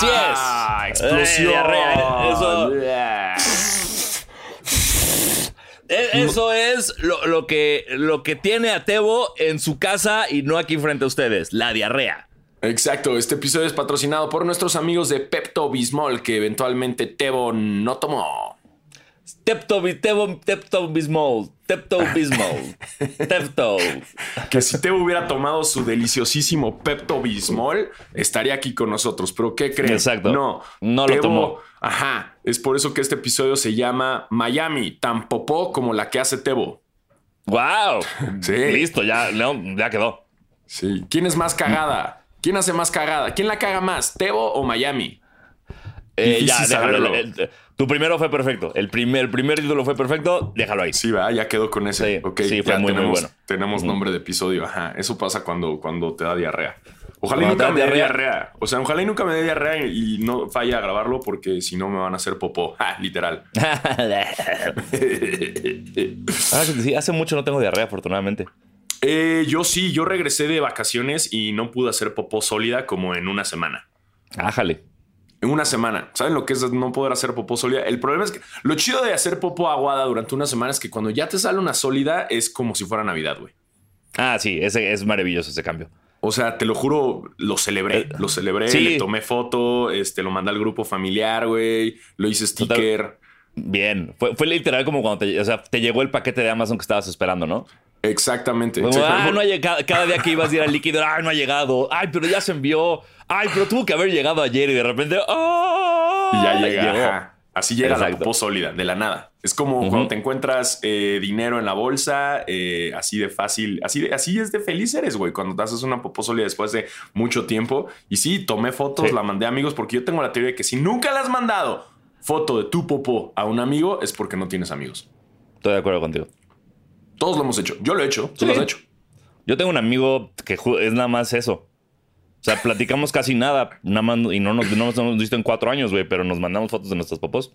Así Ah, es. explosión. Eh, diarrea. Eso, Yeah. e- eso es lo, lo que, lo que tiene a Tebo en su casa y no aquí frente a ustedes. La diarrea. Exacto, este episodio es patrocinado por nuestros amigos de Pepto Bismol que eventualmente Tebo no tomó. Tepto, Tebo, Tepto Bismol. Tepto Bismol. Tepto. Que si Tebo hubiera tomado su deliciosísimo Pepto Bismol, estaría aquí con nosotros. Pero ¿qué creen? Exacto. No, No lo Tebo- tomó. Ajá, es por eso que este episodio se llama Miami, tan popó como la que hace Tebo. ¡Wow! Sí. Listo, ya, no, ya quedó. Sí. ¿Quién es más cagada? ¿Quién hace más cagada? ¿Quién la caga más, Tebo o Miami? Eh, ya, déjalo. Tu primero fue perfecto. El primer, el primer título fue perfecto. Déjalo ahí. Sí, va, ya quedó con ese. Sí, sí, fue ya muy, muy tenemos, bueno. Tenemos nombre de episodio. Ajá. Eso pasa cuando, cuando te da diarrea. Ojalá y Cuando nunca me dé diarrea. diarrea. O sea, ojalá y nunca me dé diarrea y no falla a grabarlo porque si no me van a hacer popó. Ja, literal. Ah, sí, hace mucho no tengo diarrea, afortunadamente. Eh, yo sí, yo regresé de vacaciones y no pude hacer popó sólida como en una semana. Ájale. En una semana. ¿Saben lo que es no poder hacer popó sólida? El problema es que lo chido de hacer popó aguada durante una semana es que cuando ya te sale una sólida es como si fuera Navidad, güey. Ah, sí, ese, es maravilloso ese cambio. O sea, te lo juro, lo celebré. Eh, Lo celebré, sí. le tomé foto, este, lo mandé al grupo familiar, güey. Lo hice sticker. Bien. Fue, fue literal como cuando te, o sea, te llegó el paquete de Amazon que estabas esperando, ¿no? Exactamente. Como, Exactamente. ah, no ha llegado. Cada día que ibas a ir al líquido, ay, no ha llegado. Ay, pero ya se envió. Ay, pero tuvo que haber llegado ayer y de repente. ¡ah! Y ya llega. Ajá. Así llega la popó sólida, de la nada. Es como cuando te encuentras eh, dinero en la bolsa, eh, así de fácil, así, de, así es de feliz eres, güey, cuando te haces una popó sólida después de mucho tiempo. Y sí, tomé fotos, Sí. la mandé a amigos, porque yo tengo la teoría de que si nunca le has mandado foto de tu popó a un amigo, es porque no tienes amigos. Estoy de acuerdo contigo. Todos lo hemos hecho. Yo lo he hecho. Sí. Tú lo has hecho. Yo tengo un amigo que es nada más eso. O sea, platicamos casi nada, nada más, y no nos, no nos hemos visto en cuatro años, güey, pero nos mandamos fotos de nuestros popós.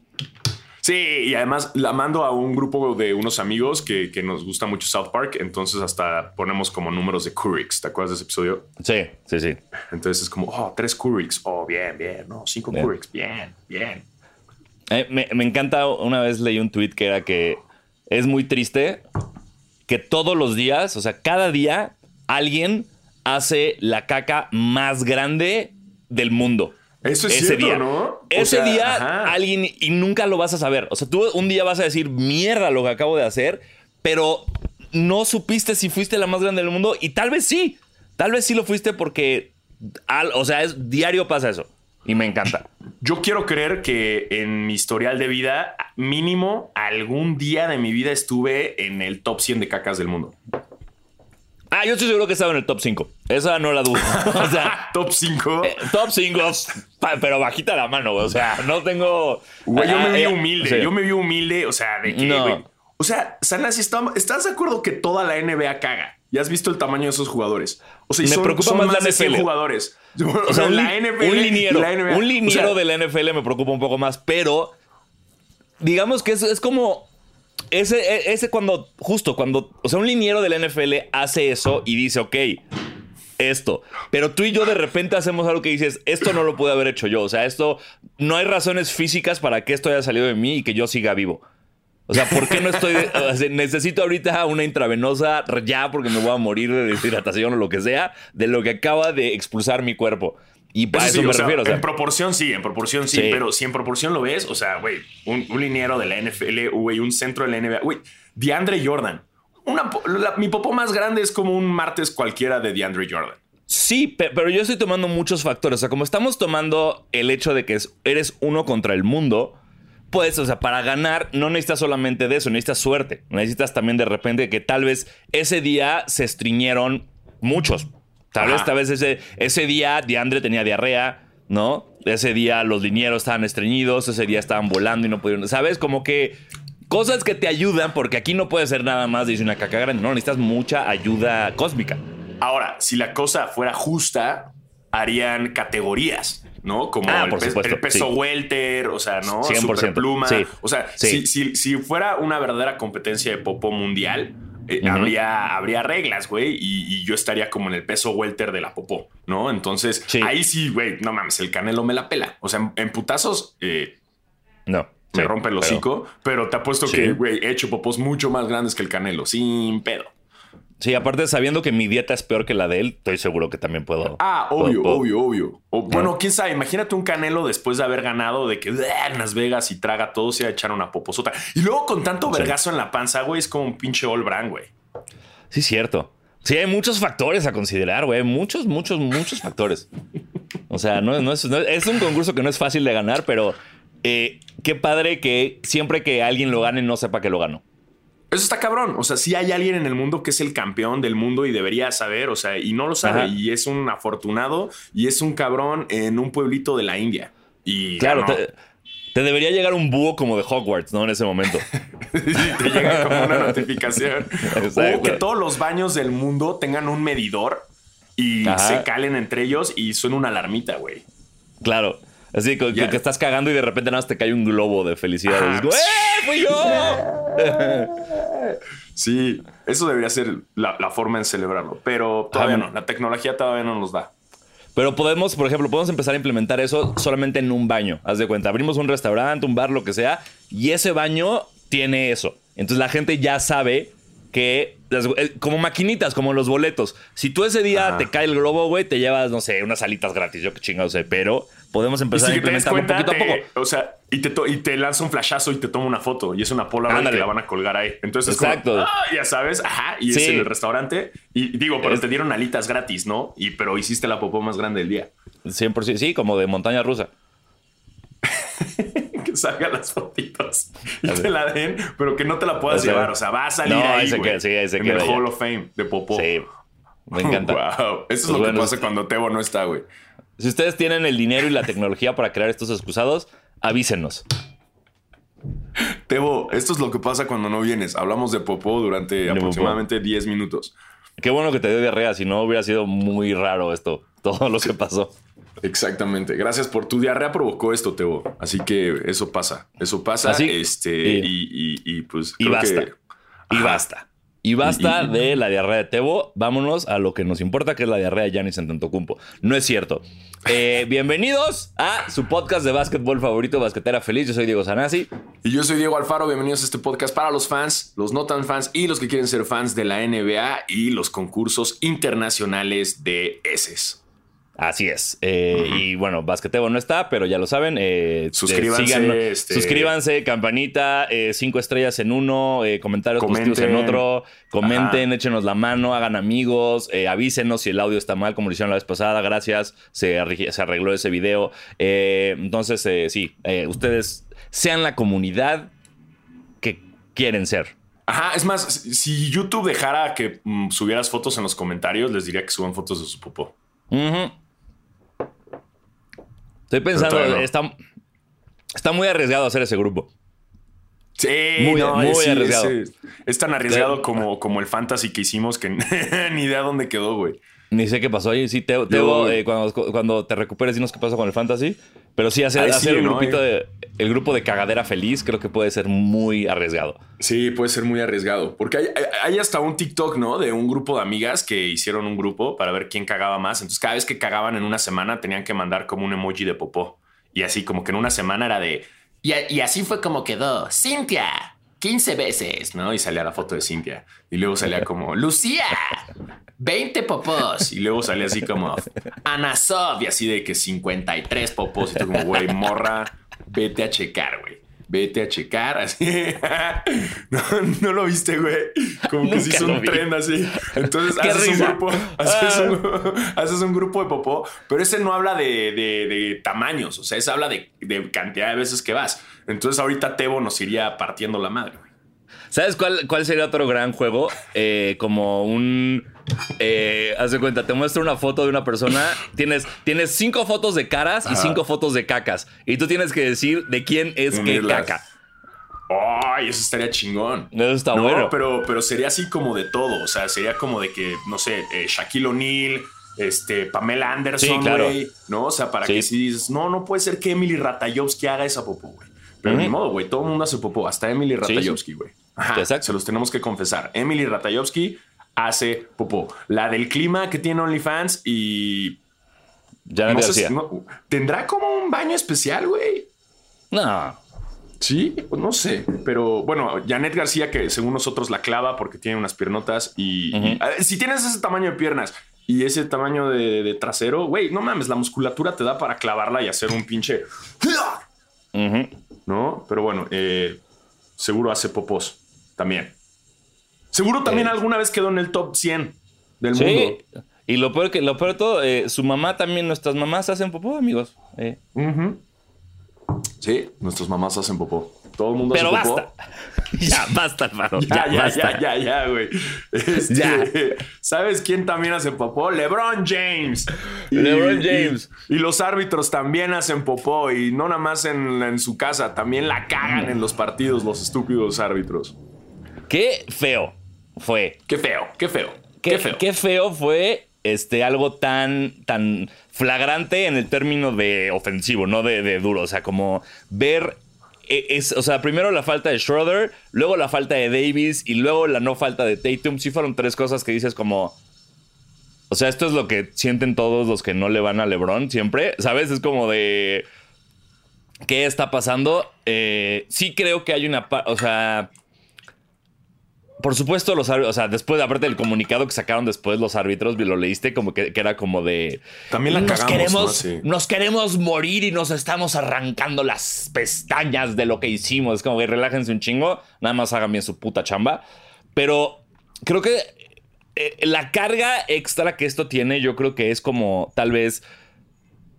Sí, y además la mando a un grupo de unos amigos que, que nos gusta mucho South Park, entonces hasta ponemos como números de Currix. ¿Te acuerdas de ese episodio? Sí, sí, sí. Entonces es como, oh, tres Currix. Oh, bien, bien. No, cinco Bien. Currix. Bien, bien. Eh, me, me encanta, una vez leí un tweet que era que es muy triste que todos los días, o sea, cada día, alguien hace la caca más grande del mundo. Eso es ese cierto, día. ¿no? O Ese sea, día ajá. alguien y nunca lo vas a saber. O sea, tú un día vas a decir mierda lo que acabo de hacer, pero no supiste si fuiste la más grande del mundo y tal vez sí. Tal vez sí lo fuiste porque, al- o sea, es diario pasa eso y me encanta. Yo quiero creer que en mi historial de vida, mínimo algún día de mi vida estuve en el top 100 de cacas del mundo. Ah, yo estoy seguro que estaba en el top 5. Esa no la dudo. O sea, Top 5. eh, top 5, pa- pero bajita la mano, güey. O sea, no tengo. Güey, yo me Ah, vi eh, humilde. sí. Yo me vi humilde. O sea, de que, No. güey. O sea, Sana, si está- ¿estás de acuerdo que toda la NBA caga? ¿Ya has visto el tamaño de esos jugadores? O sea, y Me son, preocupa son más la de 100 NFL. jugadores. O sea, un, la NFL un liniero, la NBA. un liniero O sea, de la NFL me preocupa un poco más, pero digamos que es, es como ese, e- ese cuando, justo cuando, o sea, un liniero de la NFL hace eso y dice, ok, esto, pero tú y yo de repente hacemos algo que dices, esto no lo pude haber hecho yo, o sea, esto, no hay razones físicas para que esto haya salido de mí y que yo siga vivo. O sea, ¿por qué no estoy? o sea, necesito ahorita una intravenosa ya porque me voy a morir de deshidratación o lo que sea de lo que acaba de expulsar mi cuerpo. Y a Eso eso, sí, me o sea, refiero. o sea, en proporción sí, en proporción sí, Sí. pero si en proporción lo ves, o sea, güey, un, un liniero de la NFL, güey, un centro de la NBA, güey, DeAndre Jordan. Una, po- la- mi popó más grande es como un martes cualquiera de DeAndre Jordan. sí, pe- pero yo estoy tomando muchos factores. O sea, como estamos tomando el hecho de que es- eres uno contra el mundo, pues, o sea, para ganar no necesitas solamente de eso, necesitas suerte. Necesitas también de repente que tal vez ese día se estriñeron muchos. Tal vez, tal vez ese, ese día DeAndre tenía diarrea, ¿no? Ese día los linieros estaban estreñidos, ese día estaban volando y no pudieron. ¿Sabes? Como que cosas que te ayudan, porque aquí no puede ser nada más, dice una caca grande. No, necesitas mucha ayuda cósmica. Ahora, si la cosa fuera justa, harían categorías, ¿no? Como Ah, el, por pe- supuesto, el peso sí. welter, o sea, ¿no? 100%, Superpluma. sí. O sea, Sí. si, si- si fuera una verdadera competencia de popó mundial, eh, habría, habría reglas, güey, y, yo estaría como en el peso welter de la popó, ¿no? Entonces, ahí sí, güey, no mames, el canelo me la pela. O sea, en, putazos, eh, no. Me rompe el hocico, pero, te apuesto que, güey, he hecho popós mucho más grandes que el canelo, sin pedo. Sí, aparte sabiendo que mi dieta es peor que la de él, estoy seguro que también puedo. Ah, obvio, obvio, obvio. bueno, quién sabe, imagínate un Canelo después de haber ganado de que en Las Vegas y traga todo, se va a echar una poposota. Y luego con tanto vergazo en la panza, güey, es como un pinche all brand, güey. Sí, cierto. Sí, hay muchos factores a considerar, güey. Muchos, muchos, muchos factores. O sea, no, es, es, un concurso que no es fácil de ganar, pero eh, qué padre que siempre que alguien lo gane no sepa que lo ganó. Eso está cabrón. O sea, si hay alguien en el mundo que es el campeón del mundo y debería saber, o sea, y no lo sabe. Y es un afortunado y es un cabrón en un pueblito de la India. Y claro, te, debería llegar un búho como de Hogwarts, ¿no? En ese momento. te llega como una notificación. O que todos los baños del mundo tengan un medidor y se calen entre ellos y suena una alarmita, güey. Claro. Así que, que, estás cagando y de repente nada más te cae un globo de felicidad. Ah, ¡Eh, fui yo! sí, eso debería ser la, forma en celebrarlo. Pero todavía no. La tecnología todavía no nos da. Pero podemos, por ejemplo, podemos empezar a implementar eso solamente en un baño. Haz de cuenta, abrimos un restaurante, un bar, lo que sea, y ese baño tiene eso. Entonces la gente ya sabe que eh, como maquinitas, como los boletos. Si tú ese día te cae el globo, güey, te llevas, no sé, unas alitas gratis, yo qué chingados sé, pero podemos empezar a implementarlo poquito a poco. o sea, y te, y te lanza un flashazo y te toma una foto y es una pola que la van a colgar ahí. Entonces, Exacto. ah, ya sabes, ajá, y es en el restaurante. Y digo, pero te dieron alitas gratis, ¿no? Y pero hiciste la popó más grande del día. 100%, sí, como de montaña rusa. que salgan las fotitos y te la den, pero que no te la puedas llevar. O sea, va a salir ahí, sí, en el Hall of Fame de popó. Sí, me encanta. wow. Eso es lo pues que pasa cuando Tebo no está, güey. Si ustedes tienen el dinero y la tecnología para crear estos excusados, avísenos. Tebo, esto es lo que pasa cuando no vienes. Hablamos de popó durante aproximadamente 10 minutos. Qué bueno que te dio diarrea, si no hubiera sido muy raro esto, todo lo que pasó. Exactamente. Gracias por tu diarrea provocó esto, Tebo. Así que eso pasa. Eso pasa. Este, y, pues. Y basta. y basta. Y basta de la diarrea de Tebo. Vámonos a lo que nos importa, que es la diarrea de Giannis Antetokounmpo. No es cierto. Eh, bienvenidos a su podcast de básquetbol favorito, Basquetera Feliz. Yo soy Diego Sanasi. Y yo soy Diego Alfaro. Bienvenidos a este podcast para los fans, los no tan fans y los que quieren ser fans de la NBA y los concursos internacionales de ESES. Así es. Eh, y bueno, Basquetebo no está, pero ya lo saben. Eh, suscríbanse. este... Suscríbanse, campanita, eh, cinco estrellas en uno, comentarios positivos en otro. Comenten, échenos la mano, hagan amigos, avísenos si el audio está mal, como lo hicieron la vez pasada. Gracias. Se, se arregló ese video. entonces, sí, ustedes sean la comunidad que quieren ser. Ajá, es más, si YouTube dejara que mm, subieras fotos en los comentarios, les diría que suban fotos de su popó. Estoy pensando, está, está muy arriesgado hacer ese grupo. Sí, muy, arriesgado. Es, tan arriesgado como, como el fantasy que hicimos que ni idea dónde quedó, güey. Ni sé qué pasó. ahí. sí, Teo, eh, cuando, cuando, te recuperes, dinos qué pasó con el fantasy. Pero sí, hacer, hacer un grupito de, el grupo de cagadera feliz creo que puede ser muy arriesgado. Sí, puede ser muy arriesgado. Porque hay, hay, hasta un TikTok, ¿no? De un grupo de amigas que hicieron un grupo para ver quién cagaba más. Entonces, cada vez que cagaban en una semana, tenían que mandar como un emoji de popó. Y así, como que en una semana era de. Y, y así fue como quedó. Cintia, 15 veces, ¿no? Y salía la foto de Cintia. Y luego salía como, Lucía, 20 popós. Y luego salía así como, Anasov, y así de que 53 popós. Y tú como, güey, morra, vete a checar, güey. Vete a checar, así. no, lo viste, güey. Como que se hizo un tren así. Entonces haces un grupo, ah. haces un, grupo de popó, pero ese no habla de, tamaños, o sea, ese habla de, de cantidad de veces que vas. Entonces ahorita Tebo nos iría partiendo la madre. ¿Sabes cuál, cuál sería otro gran juego? Eh, como un... Eh, haz de cuenta, te muestro una foto de una persona. Tienes, tienes cinco fotos de caras y cinco fotos de cacas. Y tú tienes que decir de quién es qué caca. Ay, eso estaría chingón. Eso está bueno. Pero, pero sería así como de todo. O sea, sería como de que, no sé, eh, Shaquille O'Neal, este, Pamela Anderson, güey. ¿No? O sea, para que si dices, no, no puede ser que Emily Ratajowski haga esa popó, güey. Pero ni modo, güey. Todo el mundo hace popó. Hasta Emily Ratajowski, güey. Ajá, se los tenemos que confesar. Emily Ratajowski hace popó. La del clima que tiene OnlyFans y. Ya no, sé ¿Tendrá como un baño especial, güey? No. Sí, pues no sé. Pero bueno, Janet García, que según nosotros la clava porque tiene unas piernotas y, si tienes ese tamaño de piernas y ese tamaño de, trasero, güey, no mames, la musculatura te da para clavarla y hacer un pinche. ¿No? Pero bueno, eh, seguro hace popos también. Seguro también eh. alguna vez quedó en el top 100 del mundo. Y lo peor, que, lo peor de todo, eh, su mamá también, nuestras mamás hacen popó, amigos. Sí, nuestras mamás hacen popó. Todo el mundo Pero hace popó. basta. ya, basta, hermano. Ya, ya, ya, ya, ya, güey. Este, ¿Sabes quién también hace popó? LeBron James. LeBron James. Y, los árbitros también hacen popó. Y no nada más en, en su casa, también la cagan en los partidos los estúpidos árbitros. Qué feo fue. Qué feo, qué feo. Qué, feo. Qué feo fue este, algo tan, tan flagrante en el término de ofensivo, no de, duro. O sea, como ver e, es, o sea, primero la falta de Schroeder, luego la falta de Davis y luego la no falta de Tatum. Sí fueron tres cosas que dices como... O sea, esto es lo que sienten todos los que no le van a LeBron siempre. ¿Sabes? Es como de... ¿Qué está pasando? Eh, sí creo que hay una... O sea por supuesto, los árbitros, o sea, después, aparte del comunicado que sacaron después los árbitros, lo leíste como que, era como de. También la nos queremos, Nos queremos morir y nos estamos arrancando las pestañas de lo que hicimos. Es como que relájense un chingo, nada más hagan bien su puta chamba. Pero creo que eh, la carga extra que esto tiene, yo creo que es como tal vez.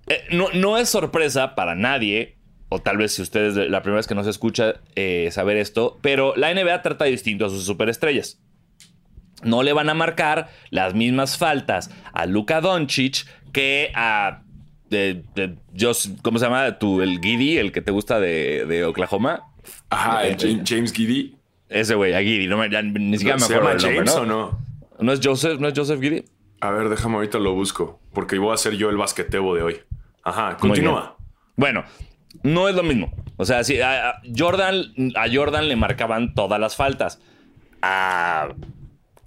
Eh, no, no es sorpresa para nadie o tal vez si ustedes la primera vez que nos escucha eh, saber esto, pero la NBA trata distinto a sus superestrellas. No le van a marcar las mismas faltas a Luka Doncic que a de, ¿cómo se llama? Tu, el Giddy, el que te gusta de, Oklahoma. Ajá, el eh, James, Giddy. Ese güey, a Giddy, no, ni siquiera me acuerdo. ¿Se llama James o no? ¿No es Joseph? ¿No es Joseph Giddy? A ver, déjame ahorita lo busco, porque voy a ser yo el basquetebo de hoy. Ajá, continúa. Bueno, no es lo mismo. O sea, si a, Jordan, a Jordan le marcaban todas las faltas. A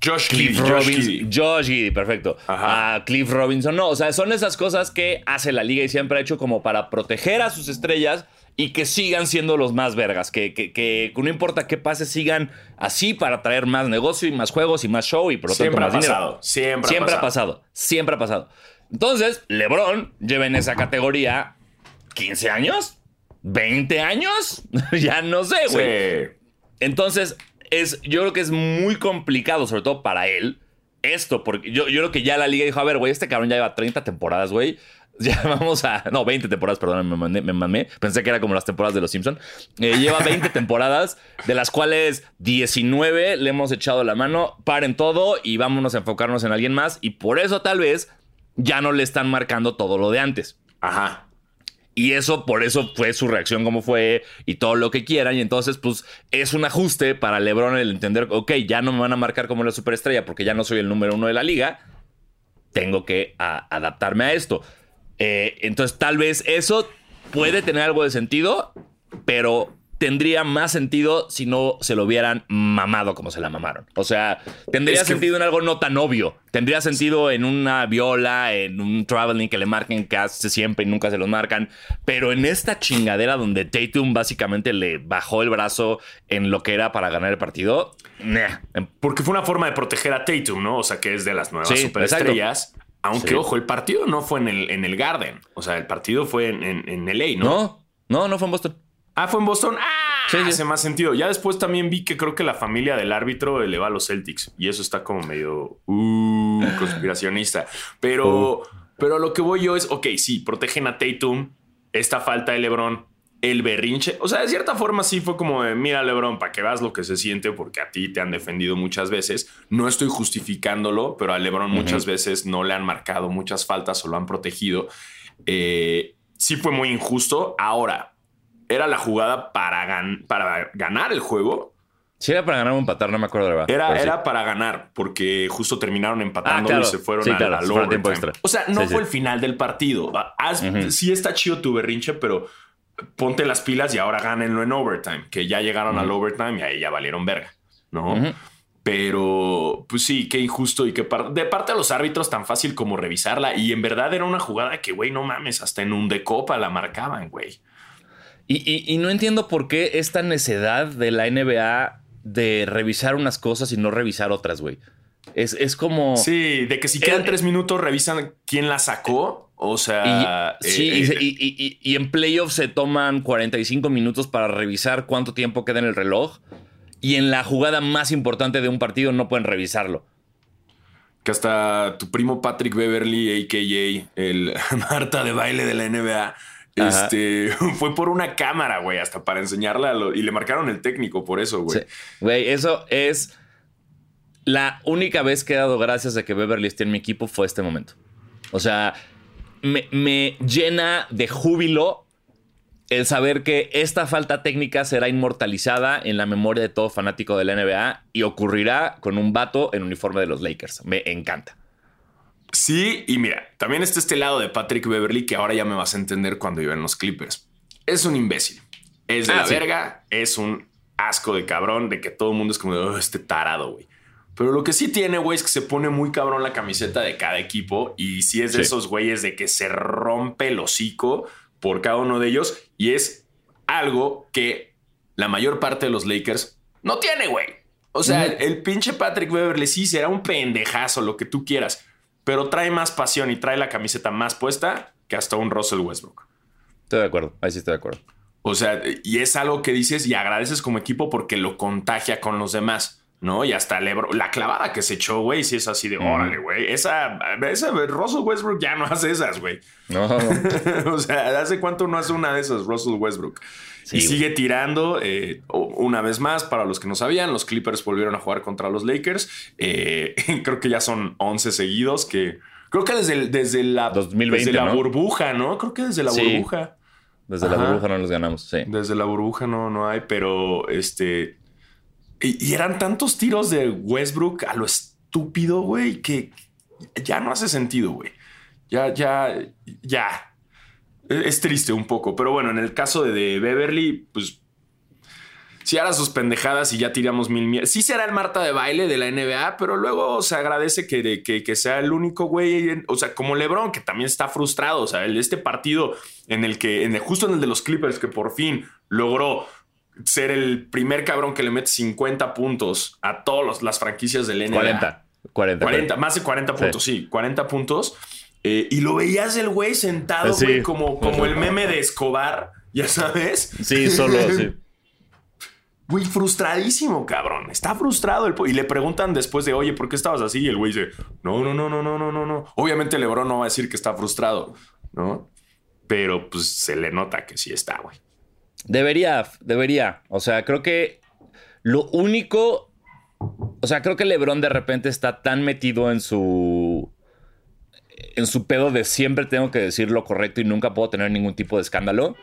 Josh Cliff Robinson. Josh Giddy, perfecto. A Cliff Robinson, no. O sea, son esas cosas que hace la liga y siempre ha hecho como para proteger a sus estrellas y que sigan siendo los más vergas. Que, que, no importa qué pase, sigan así para traer más negocio y más juegos y más show y por lo tanto más Siempre, siempre ha pasado. Siempre ha pasado. Entonces, LeBron lleva en esa categoría 15 años. ¿20 años? ya no sé, güey. Entonces, es, yo creo que es muy complicado, sobre todo para él, esto, porque yo, yo creo que ya la liga dijo, a ver, güey, este cabrón ya lleva 30 temporadas, güey. Ya vamos a. No, 20 temporadas, perdón, me, me mamé. Pensé que era como las temporadas de los Simpsons. Eh, lleva 20 temporadas, de las cuales 19 le hemos echado la mano. Paren todo y vámonos a enfocarnos en alguien más. Y por eso, tal vez, ya no le están marcando todo lo de antes. Ajá. Y eso, por eso fue su reacción como fue y todo lo que quieran. Y entonces, pues, es un ajuste para LeBron el entender, ok, ya no me van a marcar como la superestrella porque ya no soy el número uno de la liga. Tengo que adaptarme a esto. Eh, entonces, tal vez eso puede tener algo de sentido, pero tendría más sentido si no se lo hubieran mamado como se la mamaron. O sea, tendría sentido en algo no tan obvio. Tendría sentido en una viola, en un traveling que le marquen casi siempre y nunca se los marcan. Pero en esta chingadera donde Tatum básicamente le bajó el brazo en lo que era para ganar el partido. Porque fue una forma de proteger a Tatum, ¿no? O sea, que es de las nuevas superestrellas. Aunque, ojo, el partido no fue en el, en el Garden. O sea, el partido fue en, en, en LA, ¿no? No, no, no fue en Boston. Ah, fue en Boston. Ah, hace más sentido. Ya después también vi que creo que la familia del árbitro le va a los Celtics. Y eso está como medio uh, conspiracionista. Pero, pero lo que voy yo es, ok, sí, protegen a Tatum. Esta falta de LeBron, el berrinche. O sea, de cierta forma sí fue como de, mira LeBron, para que veas lo que se siente, porque a ti te han defendido muchas veces. No estoy justificándolo, pero a LeBron muchas veces no le han marcado muchas faltas o lo han protegido. Eh, sí fue muy injusto. Ahora, era la jugada para, para ganar el juego. Sí, era para ganar o empatar, no me acuerdo de verdad. Era, era para ganar, porque justo terminaron empatando ah, y se fueron al, tiempo extra. O sea, no fue el final del partido. Ah, sí está chido tu berrinche, pero ponte las pilas y ahora gánenlo en overtime, que ya llegaron al overtime y ahí ya valieron verga. ¿no? Pero, pues sí, qué injusto y que de parte de los árbitros tan fácil como revisarla. Y en verdad era una jugada que, güey, no mames, hasta en un de copa la marcaban, güey. Y, no entiendo por qué esta necedad de la NBA de revisar unas cosas y no revisar otras, güey. Es, como. Sí, de que si quedan tres minutos revisan quién la sacó. O sea. Y, sí, eh, eh, y, en playoffs se toman 45 minutos para revisar cuánto tiempo queda en el reloj. Y en la jugada más importante de un partido no pueden revisarlo. Que hasta tu primo Patrick Beverly, a.k.a. el Marta de baile de la NBA, este, fue por una cámara, güey, hasta para enseñarla. y le marcaron el técnico por eso, güey. Güey, eso es la única vez que he dado gracias de que Beverly esté en mi equipo fue este momento. O sea, me, me llena de júbilo el saber que esta falta técnica será inmortalizada en la memoria de todo fanático de la NBA y ocurrirá con un vato en uniforme de los Lakers. Me encanta. Sí, y mira, también está este lado de Patrick Beverly que ahora ya me vas a entender cuando en los Clippers. Es un imbécil. Es de ah, la verga, es un asco de cabrón, de que todo el mundo es como, oh, este tarado, güey. Pero lo que sí tiene, güey, es que se pone muy cabrón la camiseta de cada equipo. Y si es de esos güeyes de que se rompe el hocico por cada uno de ellos. Y es algo que la mayor parte de los Lakers no tiene, güey. O sea, el pinche Patrick Beverly sí será un pendejazo, lo que tú quieras pero trae más pasión y trae la camiseta más puesta que hasta un Russell Westbrook. Estoy de acuerdo, ahí sí estoy de acuerdo. O sea, y es algo que dices y agradeces como equipo porque lo contagia con los demás, ¿no? Y hasta Lebron, la clavada que se echó, güey, si es así de, órale, güey, esa, esa, Russell Westbrook ya no hace esas, güey. No. o sea, ¿hace cuánto no hace una de esas, Russell Westbrook? Y sigue tirando. Eh, una vez más, para los que no sabían, los Clippers volvieron a jugar contra los Lakers. Eh, creo que ya son 11 seguidos que... Creo que desde, desde la, 2020, desde la burbuja, ¿no? Creo que desde la burbuja. Desde la burbuja no los ganamos, sí. Desde la burbuja no, no hay, pero este... Y, eran tantos tiros de Westbrook a lo estúpido, güey, que ya no hace sentido, güey. Ya, ya, ya. Es triste un poco, pero bueno, en el caso de, Beverly, pues si hará sus pendejadas y ya tiramos mil mierdas. Sí será el Marta de baile de la NBA, pero luego se agradece que, que, sea el único güey, o sea, como LeBron, que también está frustrado. O sea, este partido en el que, en el, justo en el de los Clippers, que por fin logró ser el primer cabrón que le mete 50 puntos a todas las franquicias del NBA. 40. 40, 40, más de 40 puntos, sí, 40 puntos. Eh, y lo veías el güey sentado, güey, como, como el meme de Escobar, ya sabes. Sí, solo, sí. Güey, frustradísimo, cabrón. Está frustrado el y le preguntan después de, oye, ¿por qué estabas así? Y el güey dice, no, no, no, no, no, no, no, no. Obviamente Lebron no va a decir que está frustrado, ¿no? Pero pues se le nota que sí está, güey. Debería, debería. O sea, creo que lo único. O sea, creo que Lebron de repente está tan metido en su en su pedo de siempre tengo que decir lo correcto y nunca puedo tener ningún tipo de escándalo,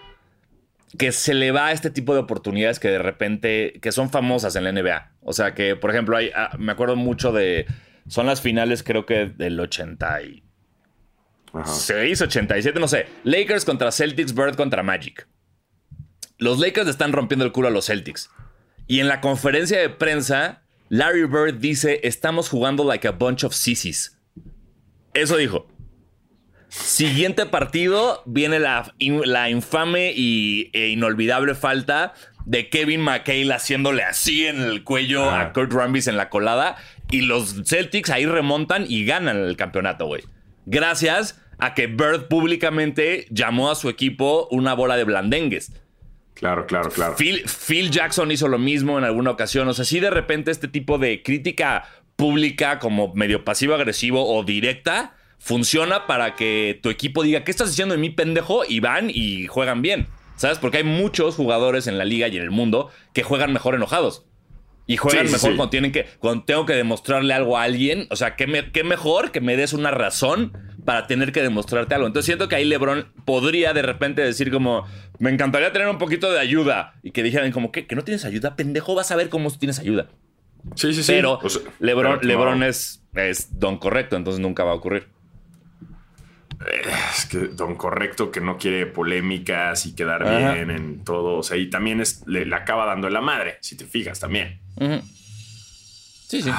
que se le va a este tipo de oportunidades que de repente, que son famosas en la NBA. O sea, que por ejemplo, hay, ah, me acuerdo mucho de, son las finales creo que del 86, 87, no sé. Lakers contra Celtics, Bird contra Magic. Los Lakers están rompiendo el culo a los Celtics. Y en la conferencia de prensa, Larry Bird dice, estamos jugando like a bunch of sissies. Eso dijo. Siguiente partido viene la, la infame y, e inolvidable falta de Kevin McHale haciéndole así en el cuello a Kurt Rambis en la colada. Y los Celtics ahí remontan y ganan el campeonato, güey. Gracias a que Bird públicamente llamó a su equipo una bola de blandengues. Claro, claro, claro. Phil, Phil, Jackson hizo lo mismo en alguna ocasión. O sea, si de repente este tipo de crítica pública como medio pasivo-agresivo o directa funciona para que tu equipo diga, ¿qué estás diciendo de mí, pendejo? Y van y juegan bien. ¿Sabes? Porque hay muchos jugadores en la liga y en el mundo que juegan mejor enojados. Y juegan mejor cuando tienen que. Cuando tengo que demostrarle algo a alguien. O sea, ¿qué, mejor que me des una razón para tener que demostrarte algo. Entonces siento que ahí LeBron podría de repente decir como. Me encantaría tener un poquito de ayuda. Y que dijeran como, ¿qué? ¿Que no tienes ayuda? Pendejo, vas a ver cómo tienes ayuda. Sí, sí, sí. Pero LeBron, es, es don correcto, entonces nunca va a ocurrir. Es que don correcto que no quiere polémicas y quedar bien en todo. O sea, y también es, le, acaba dando la madre, si te fijas también. Sí, sí.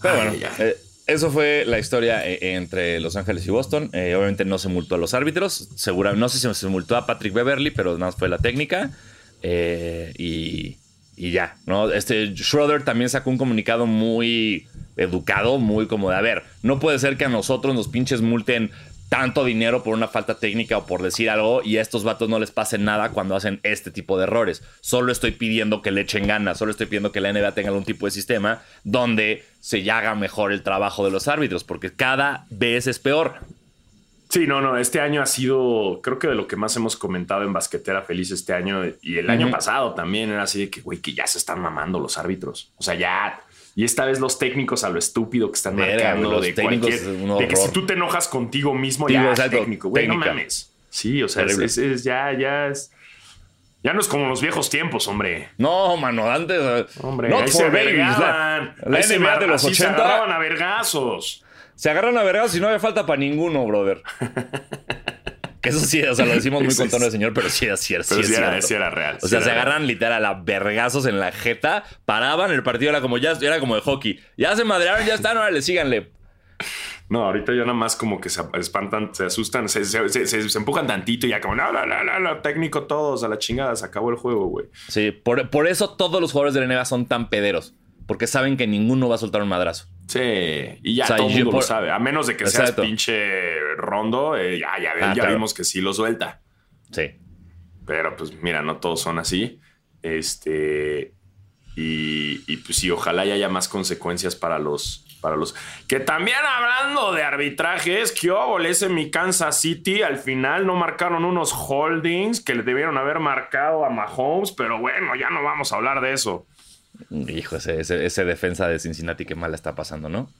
Pero bueno, eh, eso fue la historia eh, entre Los Ángeles y Boston. Eh, obviamente no se multó a los árbitros. Seguramente, no sé si se multó a Patrick Beverly, pero nada más fue la técnica. y, y, ya, ¿no? Este Schroeder también sacó un comunicado muy educado, muy como de, a ver, no puede ser que a nosotros nos pinches multen tanto dinero por una falta técnica o por decir algo y a estos vatos no les pase nada cuando hacen este tipo de errores. Solo estoy pidiendo que le echen ganas, solo estoy pidiendo que la NBA tenga algún tipo de sistema donde se haga mejor el trabajo de los árbitros, porque cada vez es peor. Sí, no, no, este año ha sido, creo que de lo que más hemos comentado en Basquetera Feliz este año y el año pasado también era así de que, güey, que ya se están mamando los árbitros. O sea, ya y esta vez los técnicos a lo estúpido que están marcando de cualquier. De que si tú te enojas contigo mismo, ya es técnico, güey, no mames. Sí, o sea, es, ya, ya es. Ya no es como los viejos tiempos, hombre. No, mano, antes. Hombre, no se vergaban. La, NBA de los 80. Se agarraban a vergazos. Se agarran a vergazos y no había falta para ninguno, brother. Eso sí, o sea, lo decimos muy con tono de señor, pero sí, sí, sí, sí, era, sí era real. O sea, se agarran literal a vergazos en la jeta, paraban, el partido era como ya, era como de hockey. Ya se madrearon, ya están, ahora le síganle. No, ahorita ya nada más como que se espantan, se asustan, se, se, empujan tantito y ya como, no, no, no, no, técnico todos, a la chingada, se acabó el juego, güey. Sí, por, por eso todos los jugadores de la NBA son tan pederos, porque saben que ninguno va a soltar un madrazo. Sí, y ya todo el mundo lo sabe. A menos de que seas pinche rondo, eh, ya, ya, ah, vimos que sí lo suelta. Sí. Pero pues mira, no todos son así. Este. Y, pues sí, ojalá haya más consecuencias para los, para los. Que también hablando de arbitrajes, que ese mi Kansas City al final no marcaron unos holdings que le debieron haber marcado a Mahomes, pero bueno, ya no vamos a hablar de eso. Hijo, ese, defensa de Cincinnati que mal está pasando, ¿no?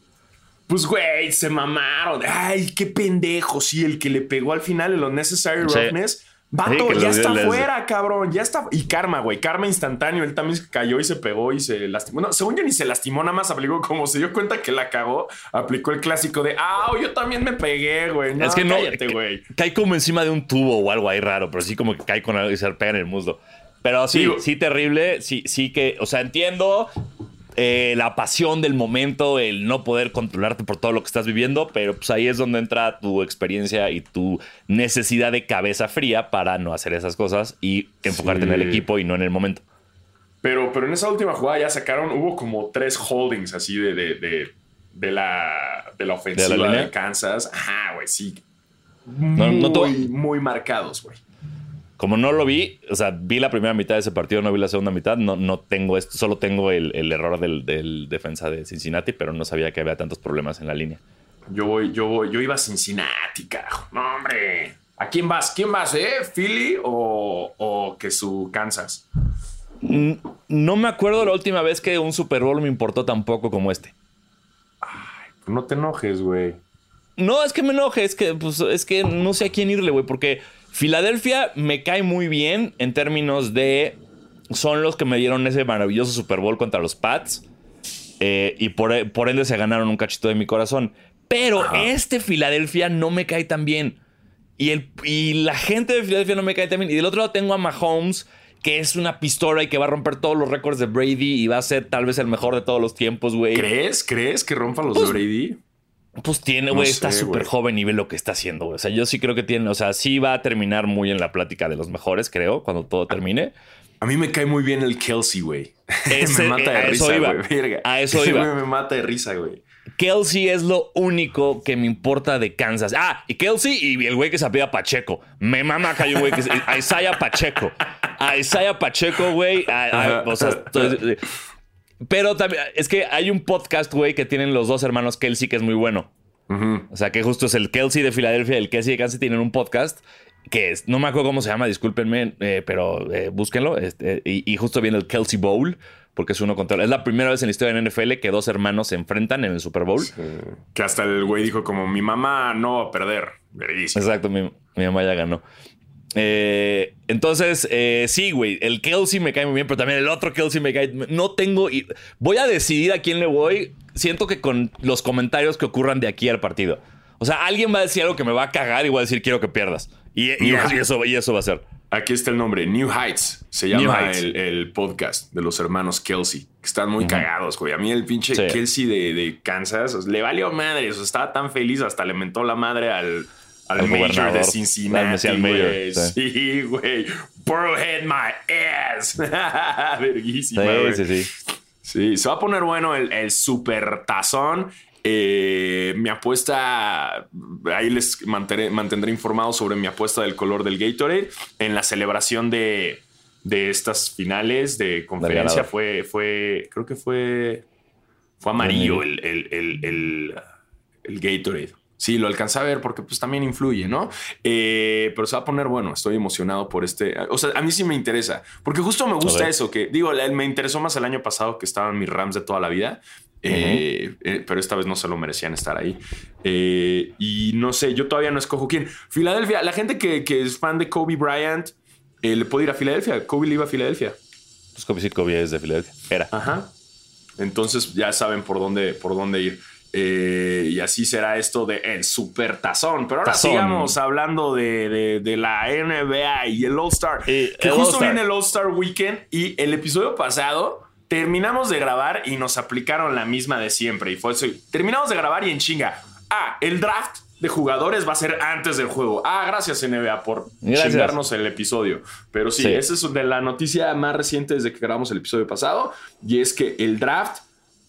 Pues, güey, se mamaron. Ay, qué pendejo. Sí, el que le pegó al final el Unnecessary Roughness. Vato, ya está fuera, cabrón. Ya está. Y karma, güey. Karma instantáneo. Él también cayó y se pegó y se lastimó. No, según yo ni se lastimó, nada más aplicó como se dio cuenta que la cagó. Aplicó el clásico de, ah, yo también me pegué, güey. es que no. güey. Cae como encima de un tubo o algo ahí raro, pero sí como que cae con algo y se pega en el muslo. Pero sí, sí, terrible. Sí, sí que, o sea, entiendo eh, la pasión del momento, el no poder controlarte por todo lo que estás viviendo, pero pues ahí es donde entra tu experiencia y tu necesidad de cabeza fría para no hacer esas cosas y enfocarte en el equipo y no en el momento. Pero, pero en esa última jugada ya sacaron, hubo como tres holdings así de, de, de, la, de la ofensiva de, Kansas. Ajá, güey, sí. Muy, muy marcados, güey como no lo vi, o sea, vi la primera mitad de ese partido, no vi la segunda mitad, no, no tengo esto, solo tengo el, error del, defensa de Cincinnati, pero no sabía que había tantos problemas en la línea. Yo voy, yo voy, yo iba a Cincinnati, carajo. No, hombre. ¿A quién vas? ¿Quién vas, eh? ¿Philly o, que su Kansas? No me acuerdo la última vez que un Super Bowl me importó tan poco como este. Ay, pues no te enojes, güey. No, es que me enoje, es que, pues, es que no sé a quién irle, güey, porque Filadelfia me cae muy bien en términos de. Son los que me dieron ese maravilloso Super Bowl contra los Pats. Eh, y por, ende se ganaron un cachito de mi corazón. Pero este Filadelfia no me cae tan bien. Y, el, y la gente de Filadelfia no me cae tan bien. Y del otro lado tengo a Mahomes, que es una pistola y que va a romper todos los récords de Brady y va a ser tal vez el mejor de todos los tiempos, güey. ¿Crees? ¿Crees que rompa los de pues, Brady? Pues tiene, güey, está súper joven y ve lo que está haciendo, güey. O sea, yo sí creo que tiene, o sea, sí va a terminar muy en la plática de los mejores, creo, cuando todo termine. A mí me cae muy bien el Kelsey, güey. me mata de risa, güey. A eso iba. me mata de risa, güey. Kelsey es lo único que me importa de Kansas. Ah, y Kelsey y el güey que se apela Pacheco. Me mama que hay un güey que se... Isaiah Pacheco. A Isaiah Pacheco, güey. O sea, pero también, es que hay un podcast, güey, que tienen los dos hermanos Kelsey, que es muy bueno. O sea, que justo es el Kelsey de Filadelfia y el Kelsey de Kansas tienen un podcast que es, no me acuerdo cómo se llama, discúlpenme, eh, pero eh, búsquenlo. Este, y, justo viene el Kelsey Bowl, porque es uno contra. Es la primera vez en la historia de NFL que dos hermanos se enfrentan en el Super Bowl. Que hasta el güey dijo, como mi mamá no va a perder. Exacto, mi, mi mamá ya ganó. Eh, entonces, eh, sí, güey, el Kelsey me cae muy bien, pero también el otro Kelsey me cae. No tengo. Voy a decidir a quién le voy. Siento que con los comentarios que ocurran de aquí al partido. O sea, alguien va a decir algo que me va a cagar y voy a decir quiero que pierdas. Y, eso, y eso va a ser. Aquí está el nombre, New Heights. Se llama el, podcast de los hermanos Kelsey, que están muy cagados, güey. A mí el pinche Kelsey de, Kansas le valió madre. O estaba tan feliz, hasta le mentó la madre al, al Major de Cincinnati. Güey. Sí, güey. Burrowhead my ass. Verguísima, sí, sí, sí. Sí, se va a poner bueno el, el super tazón. Eh, mi apuesta, ahí les mantendré, informado sobre mi apuesta del color del Gatorade. En la celebración de, estas finales de conferencia fue, fue, creo que fue, fue amarillo el, el, el, Gatorade. Sí, lo alcancé a ver porque pues también influye, ¿no? Eh, pero se va a poner bueno, estoy emocionado por este. O sea, a mí sí me interesa, porque justo me gusta eso, que digo, me interesó más el año pasado que estaban mis Rams de toda la vida, eh, eh, pero esta vez no se lo merecían estar ahí. Y no sé, yo todavía no escojo quién. Filadelfia, la gente que, es fan de Kobe Bryant le puede ir a Filadelfia. Kobe le iba a Filadelfia. Pues Kobe sí, Kobe es de Filadelfia. Era. Ajá. Entonces ya saben por dónde, por dónde ir. Y así será esto de el super tazón. Pero ahora sigamos hablando de, la NBA y el All-Star. Que justo viene el All-Star Weekend y el episodio pasado terminamos de grabar y nos aplicaron la misma de siempre. Y fue eso. Terminamos de grabar y en chinga. Ah, el draft de jugadores va a ser antes del juego. Ah, gracias NBA por chingarnos el episodio. Pero sí, esa es de la noticia más reciente desde que grabamos el episodio pasado. Y es que el draft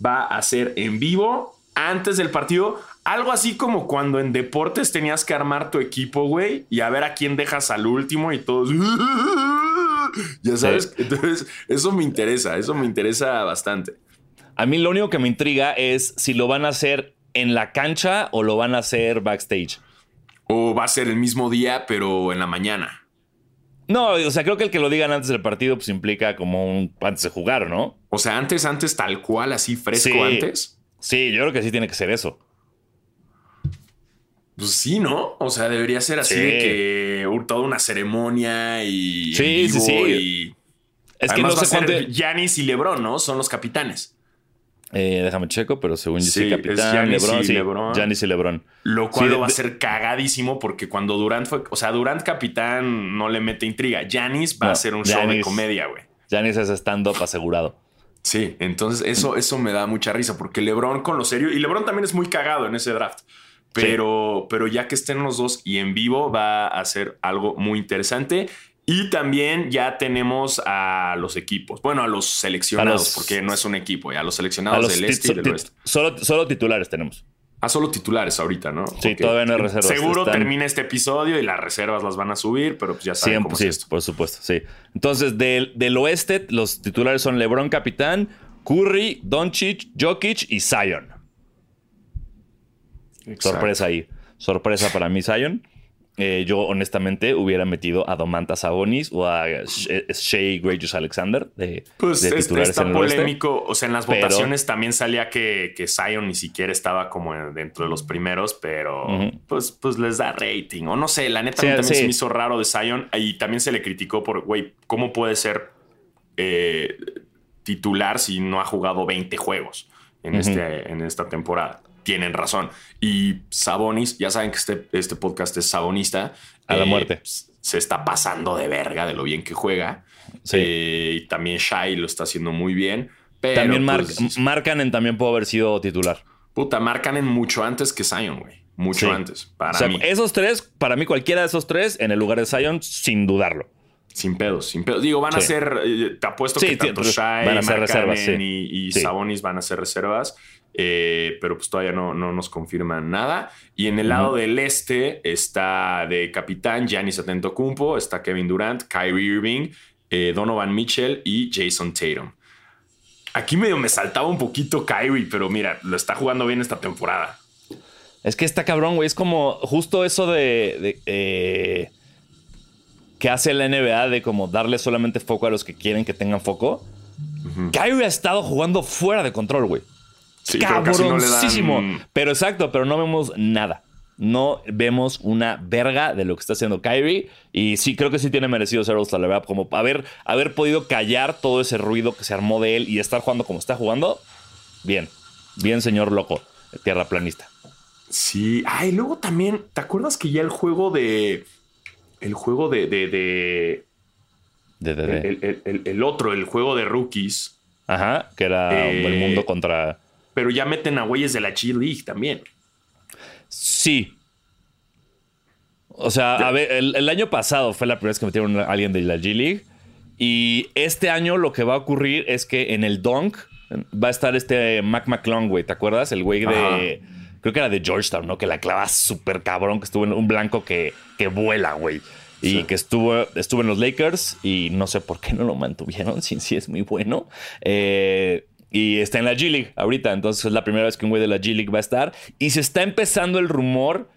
va a ser en vivo antes del partido. Algo así como cuando en deportes tenías que armar tu equipo, güey, y a ver a quién dejas al último y todos. ya sabes, entonces eso me interesa, eso me interesa bastante. A mí lo único que me intriga es si lo van a hacer en la cancha o lo van a hacer backstage. O va a ser el mismo día, pero en la mañana. No, o sea, creo que el que lo digan antes del partido pues implica como un antes de jugar, ¿no? O sea, antes, antes, tal cual, así fresco antes. Sí, yo creo que sí tiene que ser eso. Pues sí, ¿no? O sea, debería ser así de que toda una ceremonia y. Sí, sí, sí. Es que no sé cuánto. Yanis y Lebron, ¿no? Son los capitanes. Eh, déjame checo, pero según yo sí, capitán, Lebron, y Lebron. Giannis y Lebron. Lo cual va a ser cagadísimo porque cuando Durant fue. O sea, Durant capitán no le mete intriga. Yanis va a ser un show de comedia, güey. Yanis es stand-up asegurado. Sí, entonces eso, eso me da mucha risa porque Lebron con lo serio. Y Lebron también es muy cagado en ese draft. Pero, pero ya que estén los dos y en vivo va a ser algo muy interesante. Y también ya tenemos a los equipos, bueno, a los seleccionados, porque no es un equipo, ya a los seleccionados del este y del oeste. Solo, solo titulares tenemos. Ah, solo titulares ahorita, ¿no? Sí, todavía no hay reservas. Seguro termina este episodio y las reservas las van a subir, pero pues ya saben cómo sí, por supuesto, sí. Entonces, del, del oeste, los titulares son LeBron capitán, Curry, Doncic, Jokic y Zion. Sorpresa ahí. Sorpresa para mí, Zion. Eh, yo honestamente hubiera metido a Domantas Sabonis o a Shea Gracious Alexander de, pues de titulares está polémico. O sea, en las votaciones también salía que, que, Zion ni siquiera estaba como dentro de los primeros, pero pues, pues les da rating. O no sé, la neta también se me hizo raro de Zion. Y también se le criticó por, güey, ¿cómo puede ser eh, titular si no ha jugado 20 juegos en, este, en esta temporada? Tienen razón. Y Sabonis, ya saben que este, este podcast es sabonista. A la eh, muerte. Se está pasando de verga de lo bien que juega. Eh, y también Shai lo está haciendo muy bien. Pero también pues, Marcanen también puede haber sido titular. Puta, Marcanen mucho antes que Zion, güey. Mucho antes, para mí. Esos tres, para mí cualquiera de esos tres en el lugar de Zion, sin dudarlo. Sin pedos, sin pedos. Digo, van a ser, eh, te apuesto que tanto Shai, van a ser reservas, y, y Sabonis van a ser reservas. Eh, pero pues todavía no, no, nos confirman nada. Y en el lado del este está de capitán Giannis Atentocumpo, está Kevin Durant, Kyrie Irving, eh, Donovan Mitchell y Jason Tatum. Aquí medio me saltaba un poquito Kyrie, pero mira, lo está jugando bien esta temporada. Es que está cabrón, güey. Es como justo eso de, eh, que hace la NBA de como darle solamente foco a los que quieren que tengan foco. Kyrie ha estado jugando fuera de control, güey. Sí, cabroncísimo. Pero, exacto, pero no vemos nada. No vemos una verga de lo que está haciendo Kyrie. Y sí, creo que sí tiene merecido ser all la verdad. Como haber, haber podido callar todo ese ruido que se armó de él y estar jugando como está jugando. Bien. Bien, señor loco. Tierra planista. Sí. Ay, luego también, ¿te acuerdas que ya el juego de. El juego de, de, De, de, de. El, el- el- el otro, el juego de rookies. Ajá, que era Eh, el mundo contra. Pero ya meten a güeyes de la G League también. Sí. O sea, a ver, el, el año pasado fue la primera vez que metieron a alguien de la G League. Y este año lo que va a ocurrir es que en el Dunk va a estar este Mac McClung, güey. ¿Te acuerdas? El güey de. Creo que era de Georgetown, ¿no? Que la clava súper cabrón, que estuvo en un blanco que, que vuela, güey. Y Sí. que estuvo, estuvo en los Lakers y no sé por qué no lo mantuvieron, si sí es muy bueno. Eh, y está en la G League ahorita, entonces es la primera vez que un güey de la G League va a estar. Y se está empezando el rumor